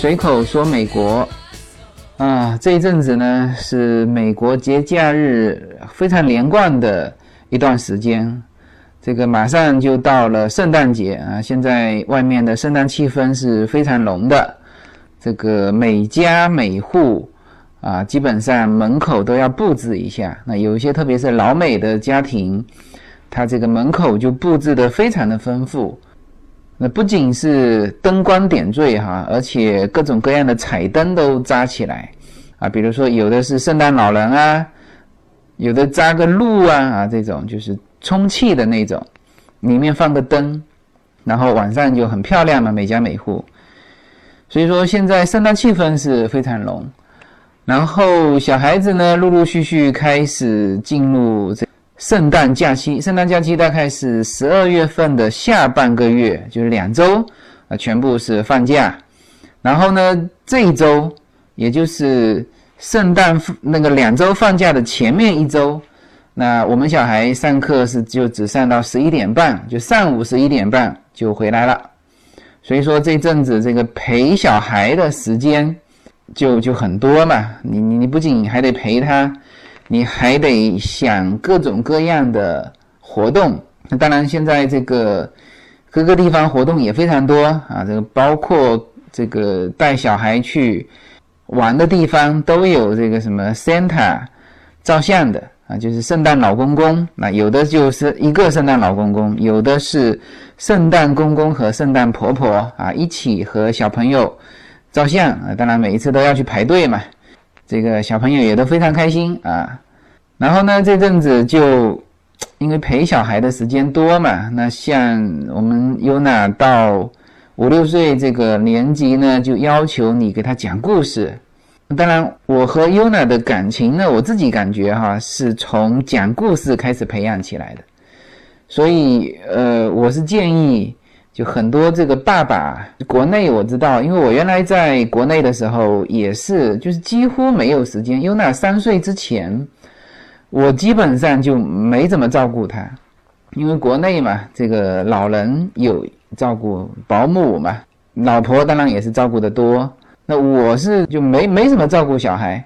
随口说美国啊，这一阵子呢是美国节假日非常连贯的一段时间，这个马上就到了圣诞节啊，现在外面的圣诞气氛是非常浓的，这个每家每户啊，基本上门口都要布置一下。那有一些特别是老美的家庭，他这个门口就布置的非常的丰富。那不仅是灯光点缀哈，而且各种各样的彩灯都扎起来啊，比如说有的是圣诞老人啊，有的扎个鹿啊啊，这种就是充气的那种，里面放个灯，然后晚上就很漂亮嘛，每家每户。所以说现在圣诞气氛是非常浓，然后小孩子呢陆陆续续开始进入这。圣诞假期，圣诞假期大概是十二月份的下半个月，就是两周啊，全部是放假。然后呢，这一周，也就是圣诞那个两周放假的前面一周，那我们小孩上课是就只上到十一点半，就上午十一点半就回来了。所以说这阵子这个陪小孩的时间就就很多嘛，你你你不仅还得陪他。你还得想各种各样的活动，那当然现在这个各个地方活动也非常多啊，这个包括这个带小孩去玩的地方都有这个什么 Santa 照相的啊，就是圣诞老公公，那有的就是一个圣诞老公公，有的是圣诞公公和圣诞婆婆啊一起和小朋友照相啊，当然每一次都要去排队嘛。这个小朋友也都非常开心啊，然后呢，这阵子就 因为陪小孩的时间多嘛，那像我们优娜到五六岁这个年级呢，就要求你给他讲故事。当然，我和优娜的感情呢，我自己感觉哈，是从讲故事开始培养起来的，所以呃，我是建议。就很多这个爸爸，国内我知道，因为我原来在国内的时候也是，就是几乎没有时间。尤娜三岁之前，我基本上就没怎么照顾他，因为国内嘛，这个老人有照顾保姆嘛，老婆当然也是照顾的多。那我是就没没怎么照顾小孩，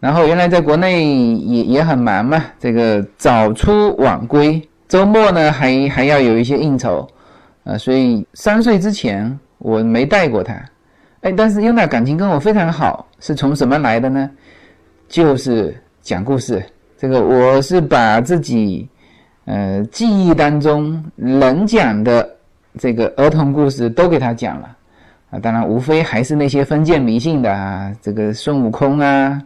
然后原来在国内也也很忙嘛，这个早出晚归，周末呢还还要有一些应酬。啊，所以三岁之前我没带过他，哎，但是优娜感情跟我非常好，是从什么来的呢？就是讲故事。这个我是把自己呃记忆当中能讲的这个儿童故事都给他讲了啊，当然无非还是那些封建迷信的啊，这个孙悟空啊、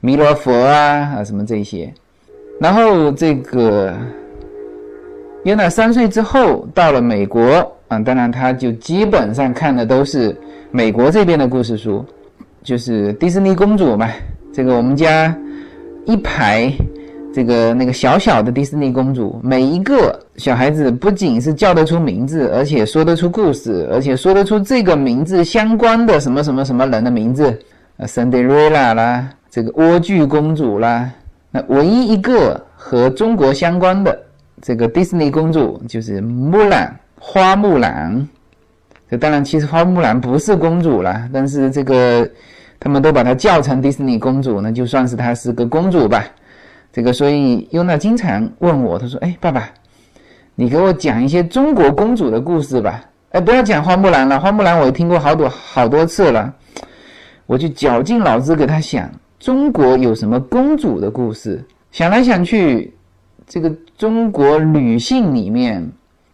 弥勒佛啊啊什么这些，然后这个。约娜三岁之后到了美国啊，当然他就基本上看的都是美国这边的故事书，就是迪士尼公主嘛。这个我们家一排这个那个小小的迪士尼公主，每一个小孩子不仅是叫得出名字，而且说得出故事，而且说得出这个名字相关的什么什么什么人的名字，呃，Cinderella 啦，这个莴苣公主啦，那唯一一个和中国相关的。这个迪士尼公主就是木兰，花木兰。这当然，其实花木兰不是公主了，但是这个他们都把她叫成迪士尼公主，那就算是她是个公主吧。这个，所以优娜经常问我，她说：“哎，爸爸，你给我讲一些中国公主的故事吧。”哎，不要讲花木兰了，花木兰我听过好多好多次了。我就绞尽脑汁给她想，中国有什么公主的故事？想来想去。这个中国女性里面，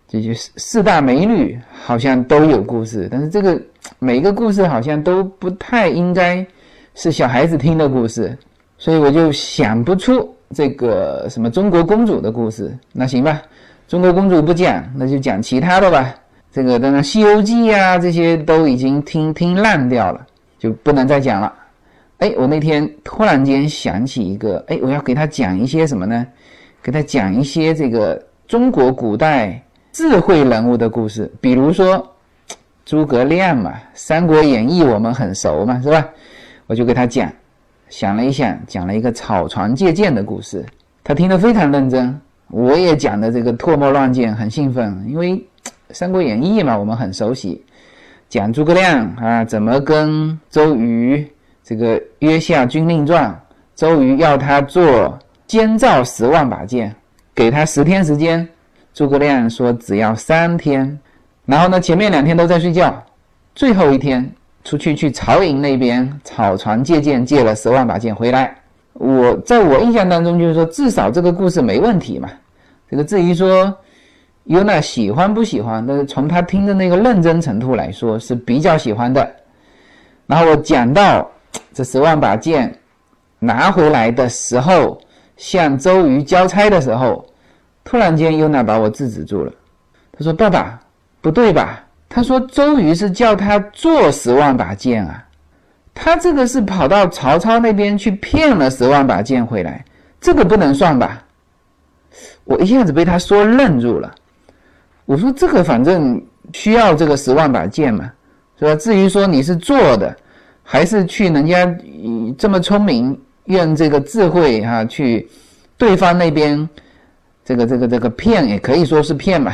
这些四四大美女好像都有故事，但是这个每个故事好像都不太应该是小孩子听的故事，所以我就想不出这个什么中国公主的故事。那行吧，中国公主不讲，那就讲其他的吧。这个当然《西游记》呀，这些都已经听听烂掉了，就不能再讲了。哎，我那天突然间想起一个，哎，我要给他讲一些什么呢？给他讲一些这个中国古代智慧人物的故事，比如说诸葛亮嘛，《三国演义》我们很熟嘛，是吧？我就给他讲，想了一想，讲了一个草船借箭的故事，他听得非常认真，我也讲的这个唾沫乱溅，很兴奋，因为《三国演义》嘛，我们很熟悉。讲诸葛亮啊怎么跟周瑜这个约下军令状，周瑜要他做监造十万把剑，给他十天时间，诸葛亮说只要三天，然后呢前面两天都在睡觉，最后一天出去去曹营那边草船借箭借了十万把剑回来。我在我印象当中就是说至少这个故事没问题嘛，这个至于说。尤娜喜欢不喜欢？但是从他听的那个认真程度来说是比较喜欢的。然后我讲到这十万把剑拿回来的时候，向周瑜交差的时候，突然间尤娜把我制止住了。他说：“爸爸，不对吧？”他说：“周瑜是叫他做十万把剑啊，他这个是跑到曹操那边去骗了十万把剑回来，这个不能算吧？”我一下子被他说愣住了。我说这个反正需要这个十万把剑嘛，是吧？至于说你是做的，还是去人家这么聪明，用这个智慧哈去对方那边这个这个这个骗，也可以说是骗嘛，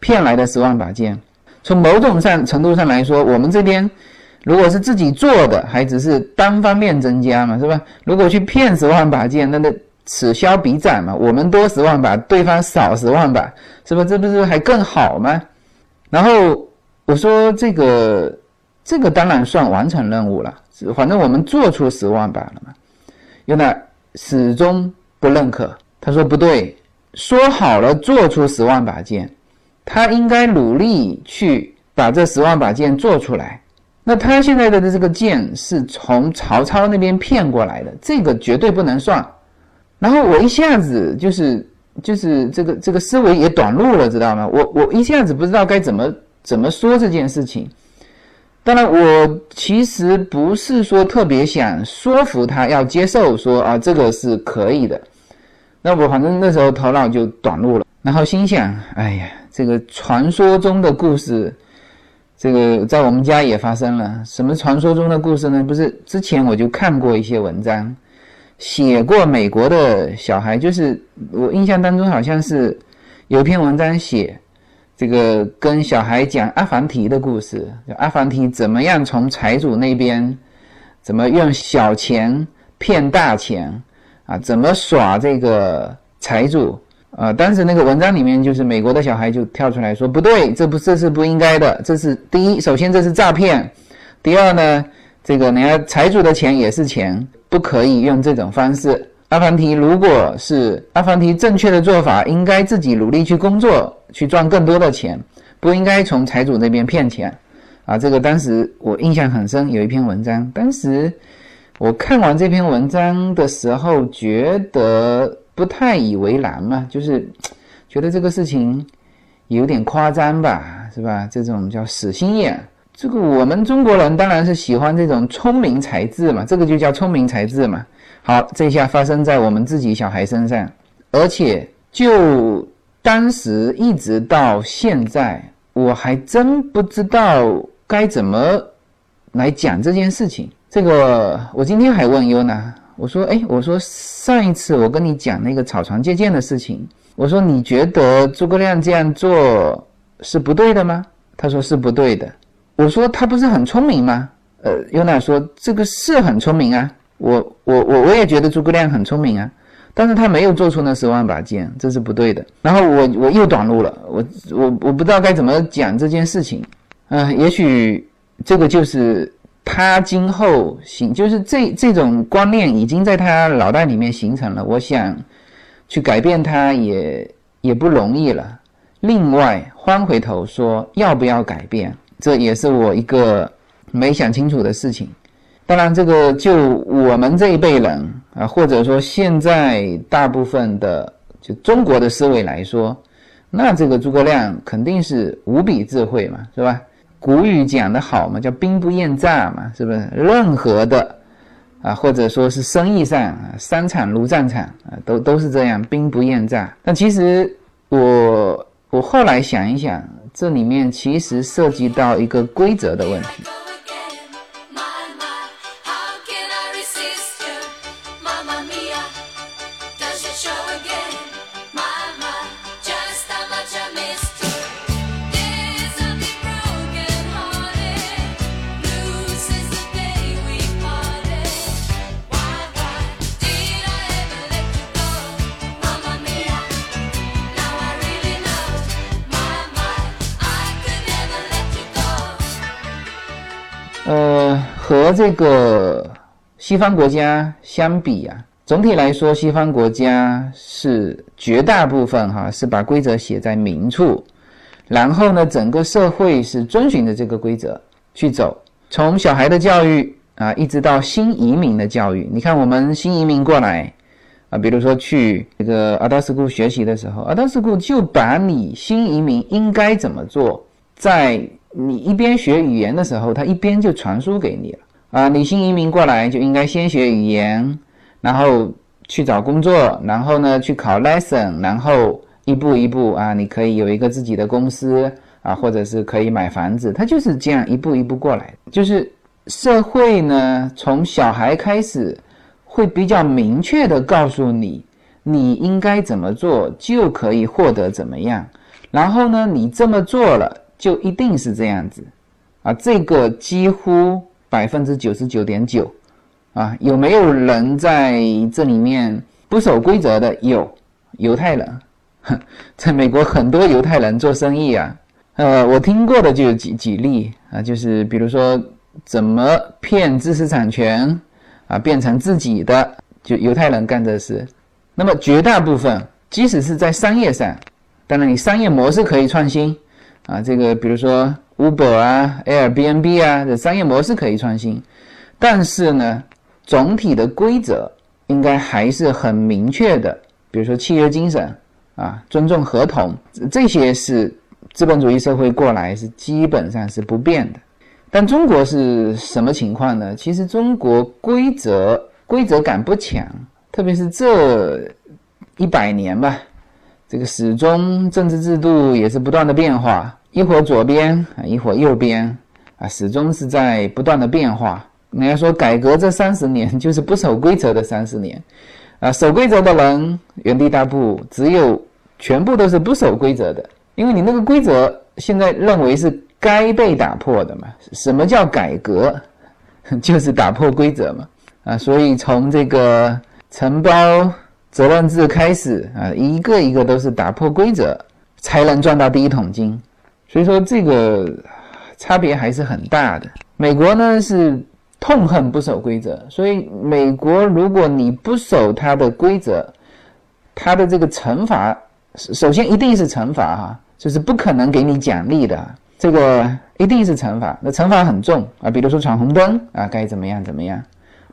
骗来的十万把剑。从某种上程度上来说，我们这边如果是自己做的，还只是单方面增加嘛，是吧？如果去骗十万把剑，那那。此消彼长嘛，我们多十万把，对方少十万把，是吧？这不是还更好吗？然后我说这个，这个当然算完成任务了，反正我们做出十万把了嘛。尤娜始终不认可，他说不对，说好了做出十万把剑，他应该努力去把这十万把剑做出来。那他现在的这个剑是从曹操那边骗过来的，这个绝对不能算。然后我一下子就是就是这个这个思维也短路了，知道吗？我我一下子不知道该怎么怎么说这件事情。当然，我其实不是说特别想说服他要接受，说啊这个是可以的。那我反正那时候头脑就短路了，然后心想：哎呀，这个传说中的故事，这个在我们家也发生了。什么传说中的故事呢？不是之前我就看过一些文章。写过美国的小孩，就是我印象当中好像是有篇文章写这个跟小孩讲阿凡提的故事，阿凡提怎么样从财主那边怎么用小钱骗大钱啊，怎么耍这个财主啊？当时那个文章里面就是美国的小孩就跳出来说不对，这不这是不应该的，这是第一，首先这是诈骗，第二呢，这个人家财主的钱也是钱。不可以用这种方式。阿凡提如果是阿凡提正确的做法，应该自己努力去工作，去赚更多的钱，不应该从财主那边骗钱。啊，这个当时我印象很深，有一篇文章，当时我看完这篇文章的时候，觉得不太以为然嘛，就是觉得这个事情有点夸张吧，是吧？这种叫死心眼。这个我们中国人当然是喜欢这种聪明才智嘛，这个就叫聪明才智嘛。好，这下发生在我们自己小孩身上，而且就当时一直到现在，我还真不知道该怎么来讲这件事情。这个我今天还问优娜，我说：“哎，我说上一次我跟你讲那个草船借箭的事情，我说你觉得诸葛亮这样做是不对的吗？”他说：“是不对的。”我说他不是很聪明吗？呃，尤娜说这个是很聪明啊，我我我我也觉得诸葛亮很聪明啊，但是他没有做出那十万把剑，这是不对的。然后我我又短路了，我我我不知道该怎么讲这件事情，啊，也许这个就是他今后形，就是这这种观念已经在他脑袋里面形成了，我想去改变他也也不容易了。另外，翻回头说，要不要改变？这也是我一个没想清楚的事情。当然，这个就我们这一辈人啊，或者说现在大部分的就中国的思维来说，那这个诸葛亮肯定是无比智慧嘛，是吧？古语讲得好嘛，叫兵不厌诈嘛，是不是？任何的啊，或者说是生意上啊，商场如战场啊，都都是这样，兵不厌诈。但其实我我后来想一想。这里面其实涉及到一个规则的问题。和这个西方国家相比啊，总体来说，西方国家是绝大部分哈是把规则写在明处，然后呢，整个社会是遵循着这个规则去走，从小孩的教育啊，一直到新移民的教育。你看，我们新移民过来啊，比如说去这个阿达斯库学习的时候，阿达斯库就把你新移民应该怎么做，在你一边学语言的时候，他一边就传输给你了啊！你新移民过来就应该先学语言，然后去找工作，然后呢去考 lesson，然后一步一步啊，你可以有一个自己的公司啊，或者是可以买房子，他就是这样一步一步过来。就是社会呢，从小孩开始会比较明确的告诉你，你应该怎么做就可以获得怎么样，然后呢，你这么做了。就一定是这样子，啊，这个几乎百分之九十九点九，啊，有没有人在这里面不守规则的？有，犹太人，在美国很多犹太人做生意啊，呃，我听过的就有几几例啊，就是比如说怎么骗知识产权啊，变成自己的，就犹太人干这事。那么绝大部分，即使是在商业上，当然你商业模式可以创新。啊，这个比如说 Uber 啊、Airbnb 啊的商业模式可以创新，但是呢，总体的规则应该还是很明确的。比如说契约精神啊，尊重合同，这些是资本主义社会过来是基本上是不变的。但中国是什么情况呢？其实中国规则规则感不强，特别是这一百年吧。这个始终政治制度也是不断的变化，一会儿左边啊，一会儿右边啊，始终是在不断的变化。人家说改革这三十年 就是不守规则的三十年，啊，守规则的人原地踏步，只有全部都是不守规则的，因为你那个规则现在认为是该被打破的嘛。什么叫改革？就是打破规则嘛。啊，所以从这个承包。责任制开始啊，一个一个都是打破规则才能赚到第一桶金，所以说这个差别还是很大的。美国呢是痛恨不守规则，所以美国如果你不守它的规则，它的这个惩罚首先一定是惩罚哈，就是不可能给你奖励的，这个一定是惩罚。那惩罚很重啊，比如说闯红灯啊，该怎么样怎么样；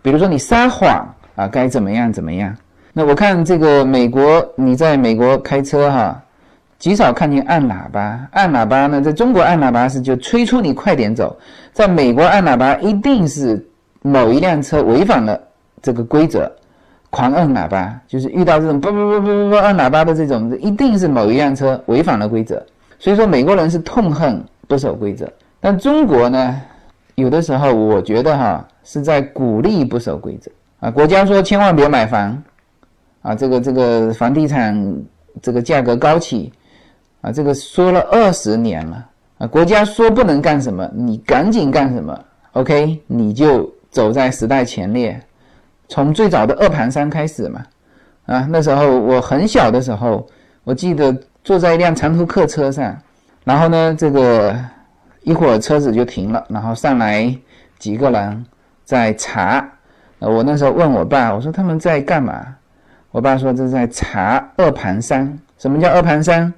比如说你撒谎啊，该怎么样怎么样。那我看这个美国，你在美国开车哈，极少看见按喇叭。按喇叭呢，在中国按喇叭是就催促你快点走，在美国按喇叭一定是某一辆车违反了这个规则，狂按喇叭，就是遇到这种不不不不不不按喇叭的这种，一定是某一辆车违反了规则。所以说美国人是痛恨不守规则，但中国呢，有的时候我觉得哈是在鼓励不守规则啊。国家说千万别买房。啊，这个这个房地产这个价格高企，啊，这个说了二十年了啊，国家说不能干什么，你赶紧干什么？OK，你就走在时代前列，从最早的二盘山开始嘛，啊，那时候我很小的时候，我记得坐在一辆长途客车上，然后呢，这个一会儿车子就停了，然后上来几个人在查，我那时候问我爸，我说他们在干嘛？我爸说这是在查二盘山。什么叫二盘山？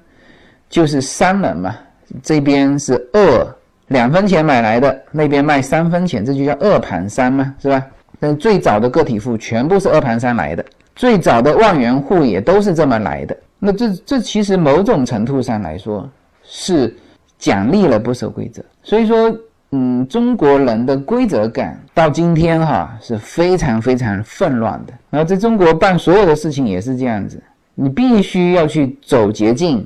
就是商人嘛，这边是二两分钱买来的，那边卖三分钱，这就叫二盘山嘛，是吧？但最早的个体户全部是二盘山来的，最早的万元户也都是这么来的。那这这其实某种程度上来说是奖励了不守规则，所以说。嗯，中国人的规则感到今天哈是非常非常混乱的。然后在中国办所有的事情也是这样子，你必须要去走捷径，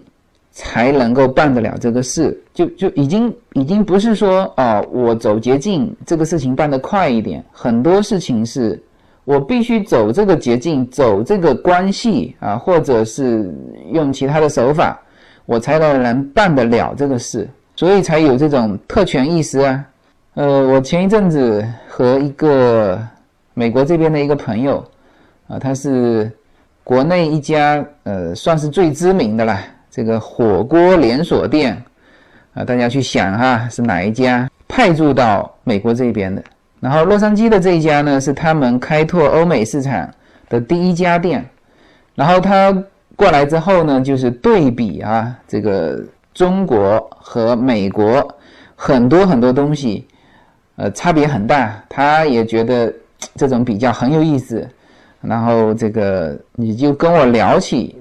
才能够办得了这个事。就就已经已经不是说啊，我走捷径这个事情办得快一点，很多事情是我必须走这个捷径，走这个关系啊，或者是用其他的手法，我才能能办得了这个事。所以才有这种特权意识啊，呃，我前一阵子和一个美国这边的一个朋友，啊，他是国内一家呃算是最知名的了这个火锅连锁店，啊，大家去想哈是哪一家派驻到美国这边的？然后洛杉矶的这一家呢，是他们开拓欧美市场的第一家店。然后他过来之后呢，就是对比啊，这个中国和美国很多很多东西，呃，差别很大。他也觉得这种比较很有意思。然后这个你就跟我聊起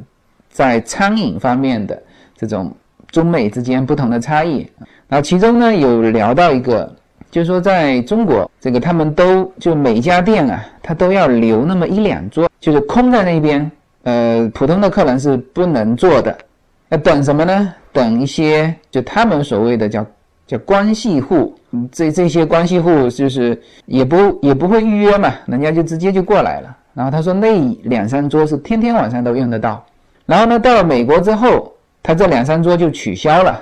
在餐饮方面的这种中美之间不同的差异。然后其中呢有聊到一个，就是说在中国这个他们都就每家店啊，他都要留那么一两桌，就是空在那边。呃，普通的客人是不能坐的，那等什么呢？等一些就他们所谓的叫叫关系户，这这些关系户就是也不也不会预约嘛，人家就直接就过来了。然后他说那两三桌是天天晚上都用得到。然后呢，到了美国之后，他这两三桌就取消了，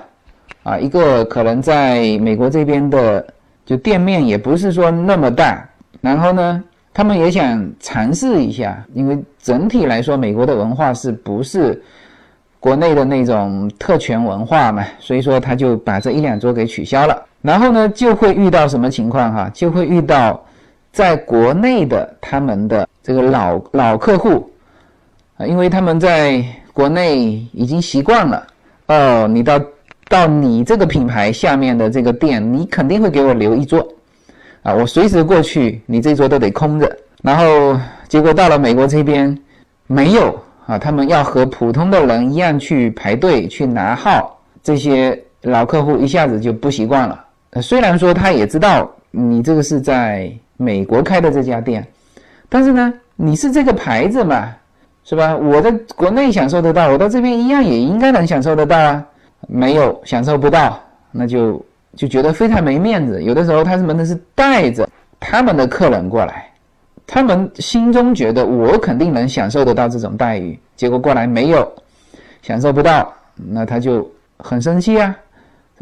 啊，一个可能在美国这边的就店面也不是说那么大，然后呢。他们也想尝试一下，因为整体来说，美国的文化是不是国内的那种特权文化嘛？所以说他就把这一两桌给取消了。然后呢，就会遇到什么情况哈？就会遇到在国内的他们的这个老老客户啊，因为他们在国内已经习惯了哦，你到到你这个品牌下面的这个店，你肯定会给我留一桌。啊，我随时过去，你这桌都得空着。然后结果到了美国这边，没有啊，他们要和普通的人一样去排队去拿号。这些老客户一下子就不习惯了。虽然说他也知道你这个是在美国开的这家店，但是呢，你是这个牌子嘛，是吧？我在国内享受得到，我到这边一样也应该能享受得到啊。没有享受不到，那就。就觉得非常没面子，有的时候他们是带着他们的客人过来，他们心中觉得我肯定能享受得到这种待遇，结果过来没有，享受不到，那他就很生气呀，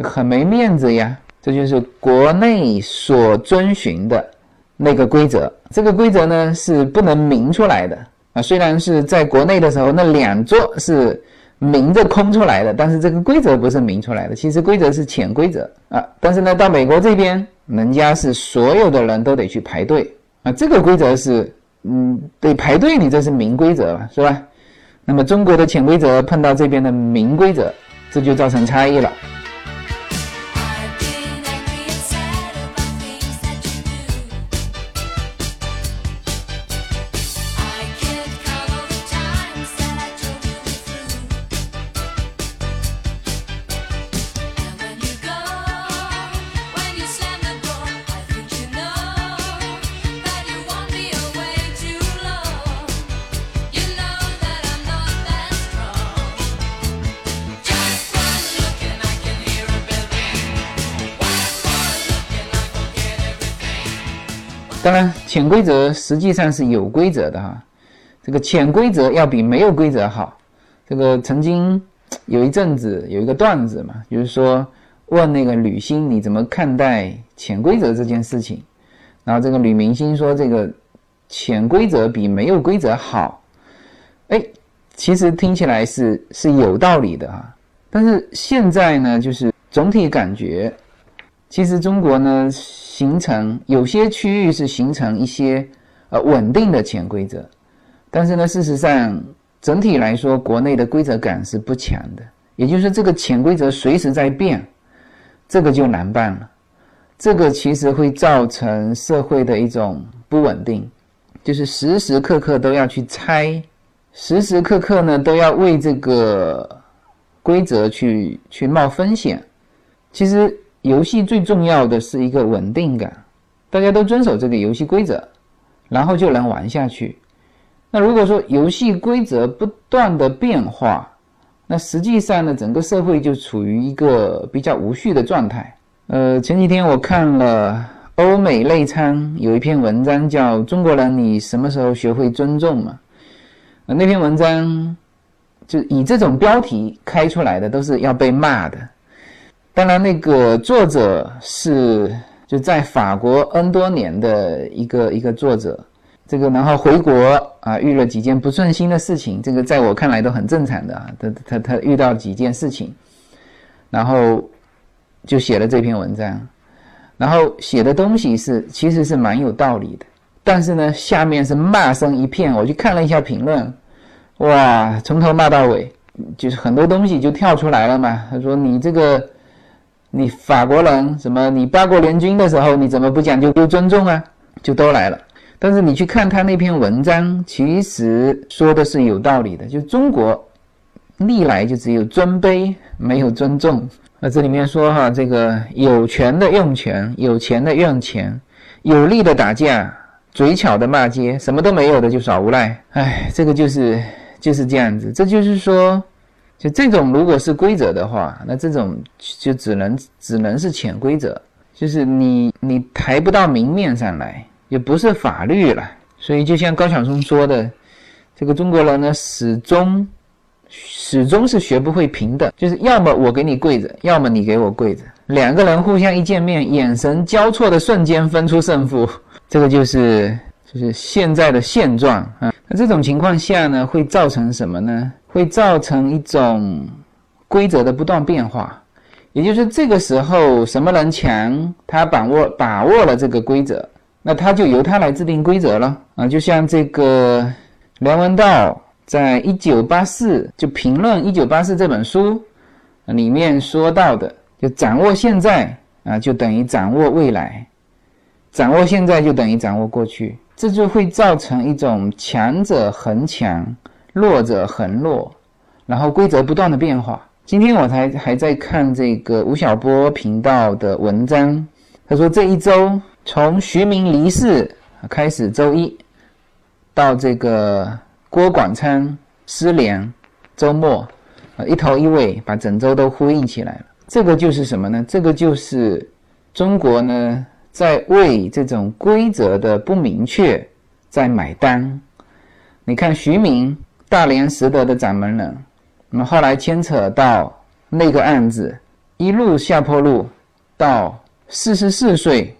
很没面子呀。这就是国内所遵循的那个规则，这个规则呢是不能明出来的啊。虽然是在国内的时候，那两座是。明着空出来的，但是这个规则不是明出来的，其实规则是潜规则啊。但是呢，到美国这边，人家是所有的人都得去排队啊。这个规则是，嗯，得排队，你这是明规则是吧？那么中国的潜规则碰到这边的明规则，这就造成差异了。当然，潜规则实际上是有规则的哈。这个潜规则要比没有规则好。这个曾经有一阵子有一个段子嘛，就是说问那个女星你怎么看待潜规则这件事情，然后这个女明星说这个潜规则比没有规则好。哎，其实听起来是是有道理的哈。但是现在呢，就是总体感觉，其实中国呢。形成有些区域是形成一些呃稳定的潜规则，但是呢，事实上整体来说，国内的规则感是不强的。也就是说，这个潜规则随时在变，这个就难办了。这个其实会造成社会的一种不稳定，就是时时刻刻都要去猜，时时刻刻呢都要为这个规则去去冒风险。其实。游戏最重要的是一个稳定感，大家都遵守这个游戏规则，然后就能玩下去。那如果说游戏规则不断的变化，那实际上呢，整个社会就处于一个比较无序的状态。呃，前几天我看了欧美内参有一篇文章叫《中国人你什么时候学会尊重》嘛？那篇文章就以这种标题开出来的，都是要被骂的。当然，那个作者是就在法国 N 多年的一个一个作者，这个然后回国啊，遇了几件不顺心的事情，这个在我看来都很正常的啊。他他他遇到几件事情，然后就写了这篇文章。然后写的东西是其实是蛮有道理的，但是呢，下面是骂声一片。我去看了一下评论，哇，从头骂到尾，就是很多东西就跳出来了嘛。他说你这个，你法国人什么，你八国联军的时候你怎么不讲究尊重啊？就都来了。但是你去看他那篇文章，其实说的是有道理的，就中国历来就只有尊卑，没有尊重。那这里面说哈，这个有权的用权，有钱的用钱，有力的打架，嘴巧的骂街，什么都没有的就耍无赖。哎，这个就是就是这样子。这就是说，就这种如果是规则的话，那这种就只能只能是潜规则，就是你你抬不到明面上来，也不是法律了。所以就像高晓松说的，这个中国人呢，始终。始终是学不会平等，就是要么我给你跪着，要么你给我跪着。两个人互相一见面，眼神交错的瞬间分出胜负，这个就是就是现在的现状啊。那这种情况下呢，会造成什么呢？会造成一种规则的不断变化，也就是这个时候什么人强，他把握把握了这个规则，那他就由他来制定规则了啊。就像这个梁文道。在一九八四就评论《一九八四》这本书里面说到的，就掌握现在啊，就等于掌握未来；掌握现在就等于掌握过去，这就会造成一种强者恒强，弱者恒弱，然后规则不断的变化。今天我才还在看这个吴晓波频道的文章，他说这一周从徐明离世开始，周一到这个。郭广昌失联，周末，啊，一头一尾把整周都呼应起来了。这个就是什么呢？这个就是中国呢在为这种规则的不明确在买单。你看徐明，大连实德的掌门人，那么后来牵扯到那个案子，一路下坡路，到四十四岁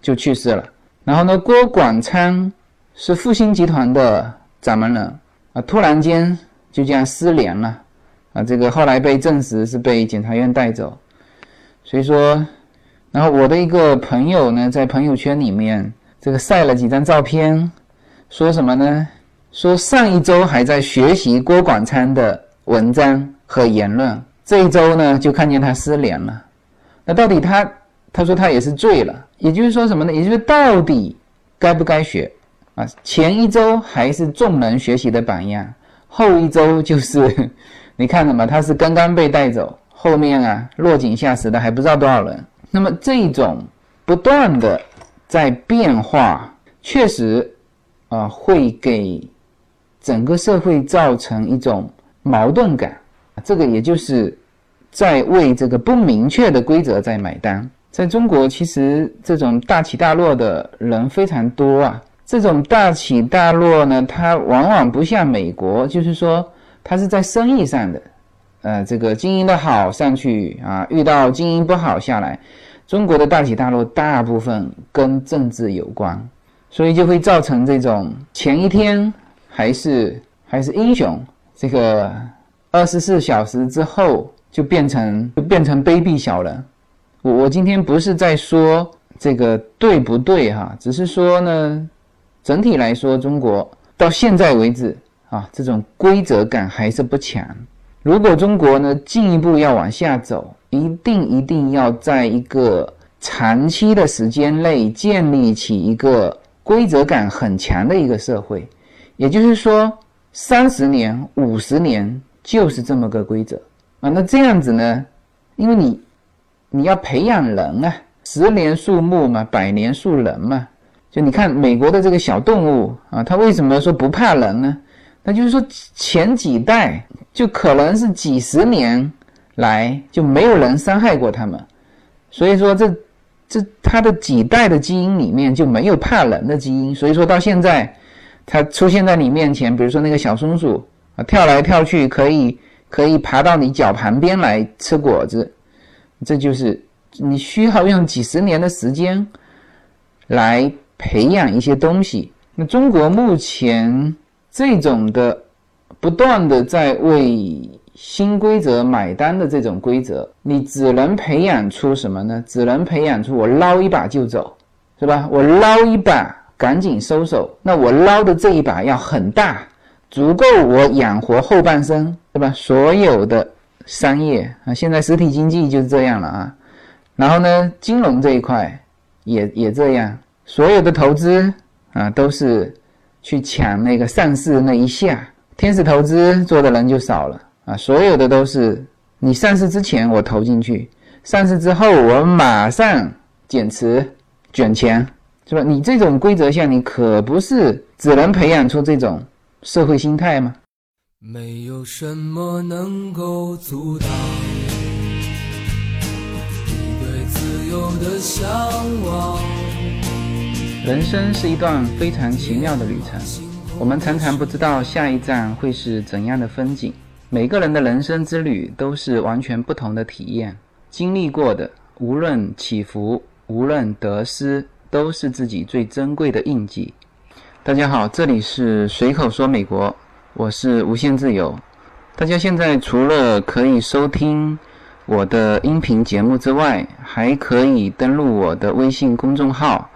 就去世了。然后呢，郭广昌是复兴集团的。掌门人啊，突然间就这样失联了啊！这个后来被证实是被检察院带走。所以说，然后我的一个朋友呢，在朋友圈里面这个晒了几张照片，说什么呢？说上一周还在学习郭广昌的文章和言论，这一周呢就看见他失联了。那到底他，他说他也是醉了，也就是说什么呢？也就是到底该不该学？啊，前一周还是众人学习的榜样，后一周就是，你看了吗？他是刚刚被带走，后面啊落井下石的还不知道多少人。那么这种不断的在变化，确实啊会给整个社会造成一种矛盾感。这个也就是在为这个不明确的规则在买单。在中国，其实这种大起大落的人非常多啊。这种大起大落呢，它往往不像美国，就是说它是在生意上的，呃，这个经营的好上去啊，遇到经营不好下来。中国的大起大落大部分跟政治有关，所以就会造成这种前一天还是还是英雄，这个二十四小时之后就变成就变成卑鄙小人。我我今天不是在说这个对不对哈，只是说呢。整体来说，中国到现在为止啊，这种规则感还是不强。如果中国呢进一步要往下走，一定一定要在一个长期的时间内建立起一个规则感很强的一个社会。也就是说，三十年、五十年就是这么个规则啊。那这样子呢，因为你你要培养人啊，十年树木嘛，百年树人嘛。就你看美国的这个小动物啊，它为什么说不怕人呢？那就是说前几代就可能是几十年来就没有人伤害过它们，所以说这这它的几代的基因里面就没有怕人的基因，所以说到现在它出现在你面前，比如说那个小松鼠啊，跳来跳去可以可以爬到你脚旁边来吃果子，这就是你需要用几十年的时间来。培养一些东西，那中国目前这种的不断的在为新规则买单的这种规则，你只能培养出什么呢？只能培养出我捞一把就走，是吧？我捞一把赶紧收手。那我捞的这一把要很大，足够我养活后半生，对吧？所有的商业啊，现在实体经济就是这样了啊。然后呢，金融这一块也也这样，所有的投资啊都是去抢那个上市那一下，天使投资做的人就少了。啊，所有的都是你上市之前我投进去，上市之后我马上减持卷钱，是吧？你这种规则下，你可不是只能培养出这种社会心态吗？没有什么能够阻挡你对自由的向往。人生是一段非常奇妙的旅程，我们常常不知道下一站会是怎样的风景。每个人的人生之旅都是完全不同的体验，经历过的无论起伏，无论得失，都是自己最珍贵的印记。大家好，这里是随口说美国，我是无限自由。大家现在除了可以收听我的音频节目之外，还可以登录我的微信公众号。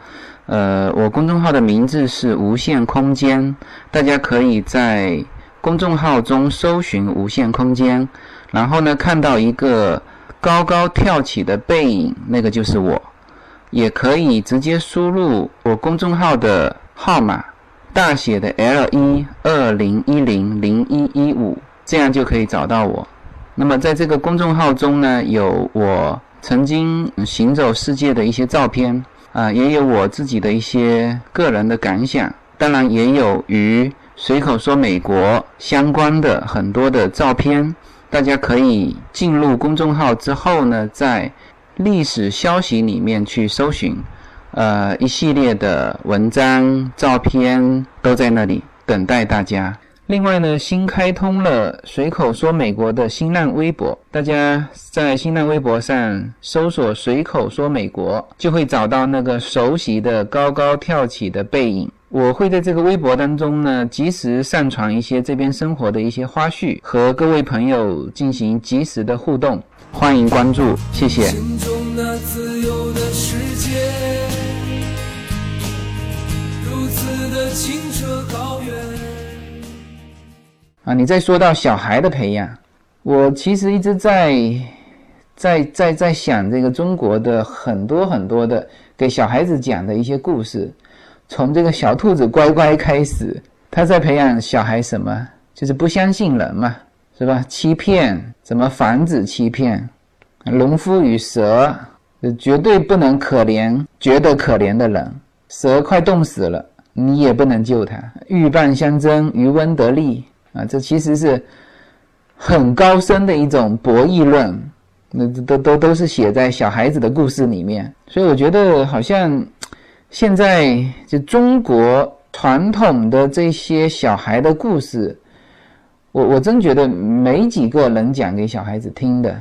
呃，我公众号的名字是无限空间，大家可以在。公众号中搜寻“无限空间”，然后呢，看到一个高高跳起的背影，那个就是我。也可以直接输入我公众号的号码，大写的 L 一二零一零零一一五，这样就可以找到我。那么在这个公众号中呢，有我曾经行走世界的一些照片啊，也有我自己的一些个人的感想，当然也有与。随口说美国相关的很多的照片，大家可以进入公众号之后呢，在历史消息里面去搜寻，呃，一系列的文章、照片都在那里等待大家。另外呢，新开通了随口说美国的新浪微博，大家在新浪微博上搜索“随口说美国”，就会找到那个熟悉的高高跳起的背影。我会在这个微博当中呢，及时上传一些这边生活的一些花絮，和各位朋友进行及时的互动，欢迎关注，谢谢。啊，你再说到小孩的培养，我其实一直在在在在想这个中国的很多很多的给小孩子讲的一些故事。从这个小兔子乖乖开始，他在培养小孩什么？就是不相信人嘛，是吧？欺骗，怎么防止欺骗？农夫与蛇，绝对不能可怜觉得可怜的人。蛇快冻死了，你也不能救它。鹬蚌相争，渔翁得利啊！这其实是很高深的一种博弈论，那都都都是写在小孩子的故事里面。所以我觉得好像。现在就中国传统的这些小孩的故事，我我真觉得没几个能讲给小孩子听的。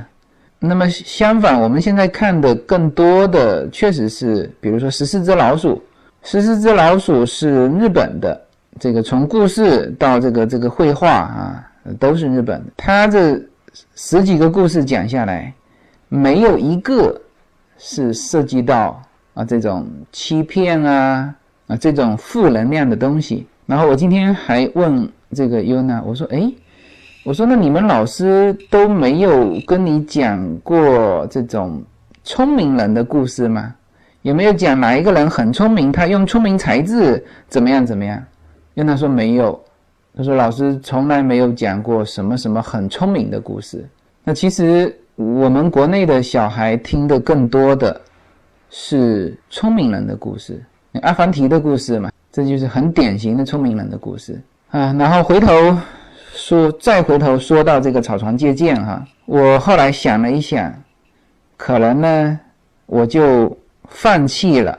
那么相反，我们现在看的更多的确实是，比如说《十四只老鼠》，《十四只老鼠》是日本的，这个从故事到这个这个绘画啊，都是日本的。他这十几个故事讲下来，没有一个是涉及到。啊，这种欺骗啊，啊，这种负能量的东西。然后我今天还问这个优娜，我说，哎，我说那你们老师都没有跟你讲过这种聪明人的故事吗？有没有讲哪一个人很聪明，他用聪明才智怎么样怎么样？因为他说没有，他说老师从来没有讲过什么什么很聪明的故事。那其实我们国内的小孩听的更多的。是聪明人的故事，阿凡提的故事嘛，这就是很典型的聪明人的故事啊。然后回头说，再回头说到这个草船借箭哈，我后来想了一想，可能呢，我就放弃了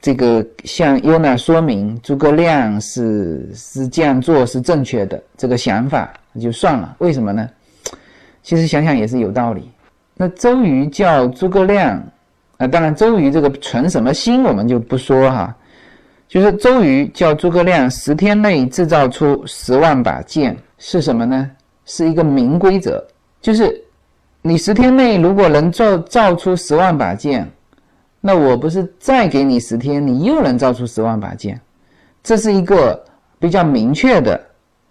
这个向优娜说明诸葛亮是是这样做是正确的这个想法，就算了。为什么呢？其实想想也是有道理。那周瑜叫诸葛亮。啊，当然，周瑜这个存什么心我们就不说哈，就是周瑜叫诸葛亮十天内制造出十万把剑，是什么呢？是一个明规则，就是你十天内如果能造造出十万把剑，那我不是再给你十天，你又能造出十万把剑，这是一个比较明确的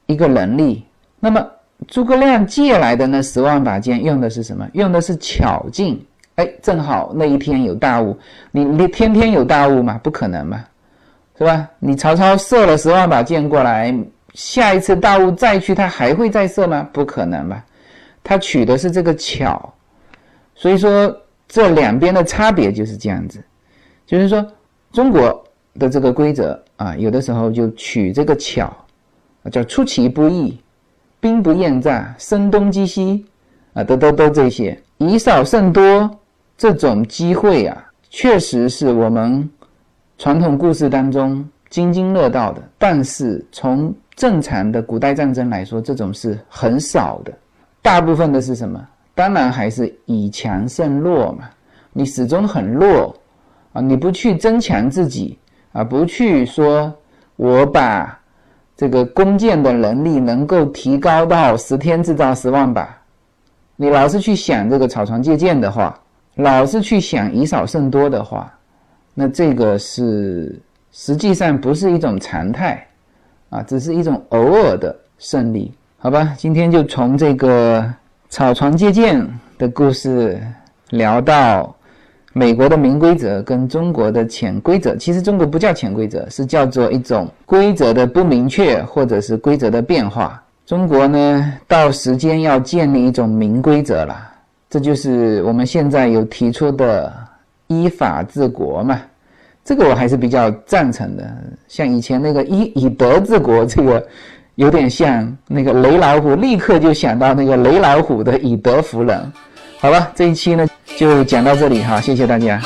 一个能力。那么诸葛亮借来的那十万把剑用的是什么？用的是巧劲。哎，正好那一天有大雾，你你天天有大雾嘛？不可能嘛，是吧？你曹操射了十万把箭过来。下一次大雾再去，他还会再射吗？不可能吧，他取的是这个巧，所以说这两边的差别就是这样子，就是说中国的这个规则啊，有的时候就取这个巧，叫出其不意，兵不厌诈，声东击西啊，都都都这些，以少胜多这种机会啊，确实是我们传统故事当中津津乐道的，但是从正常的古代战争来说，这种是很少的，大部分的是什么？当然还是以强胜弱嘛。你始终很弱啊，你不去增强自己啊，不去说我把这个弓箭的能力能够提高到十天制造十万把，你老是去想这个草船借箭的话，老是去想以少胜多的话，那这个是实际上不是一种常态。啊，只是一种偶尔的胜利，好吧？今天就从这个草船借箭的故事聊到美国的明规则跟中国的潜规则。其实中国不叫潜规则，是叫做一种规则的不明确，或者是规则的变化。中国呢，到时间要建立一种明规则了，这就是我们现在有提出的依法治国嘛。这个我还是比较赞成的，像以前那个以以德治国，这个有点像那个雷老虎，立刻就想到那个雷老虎的以德服人。好了，这一期呢就讲到这里哈，谢谢大家。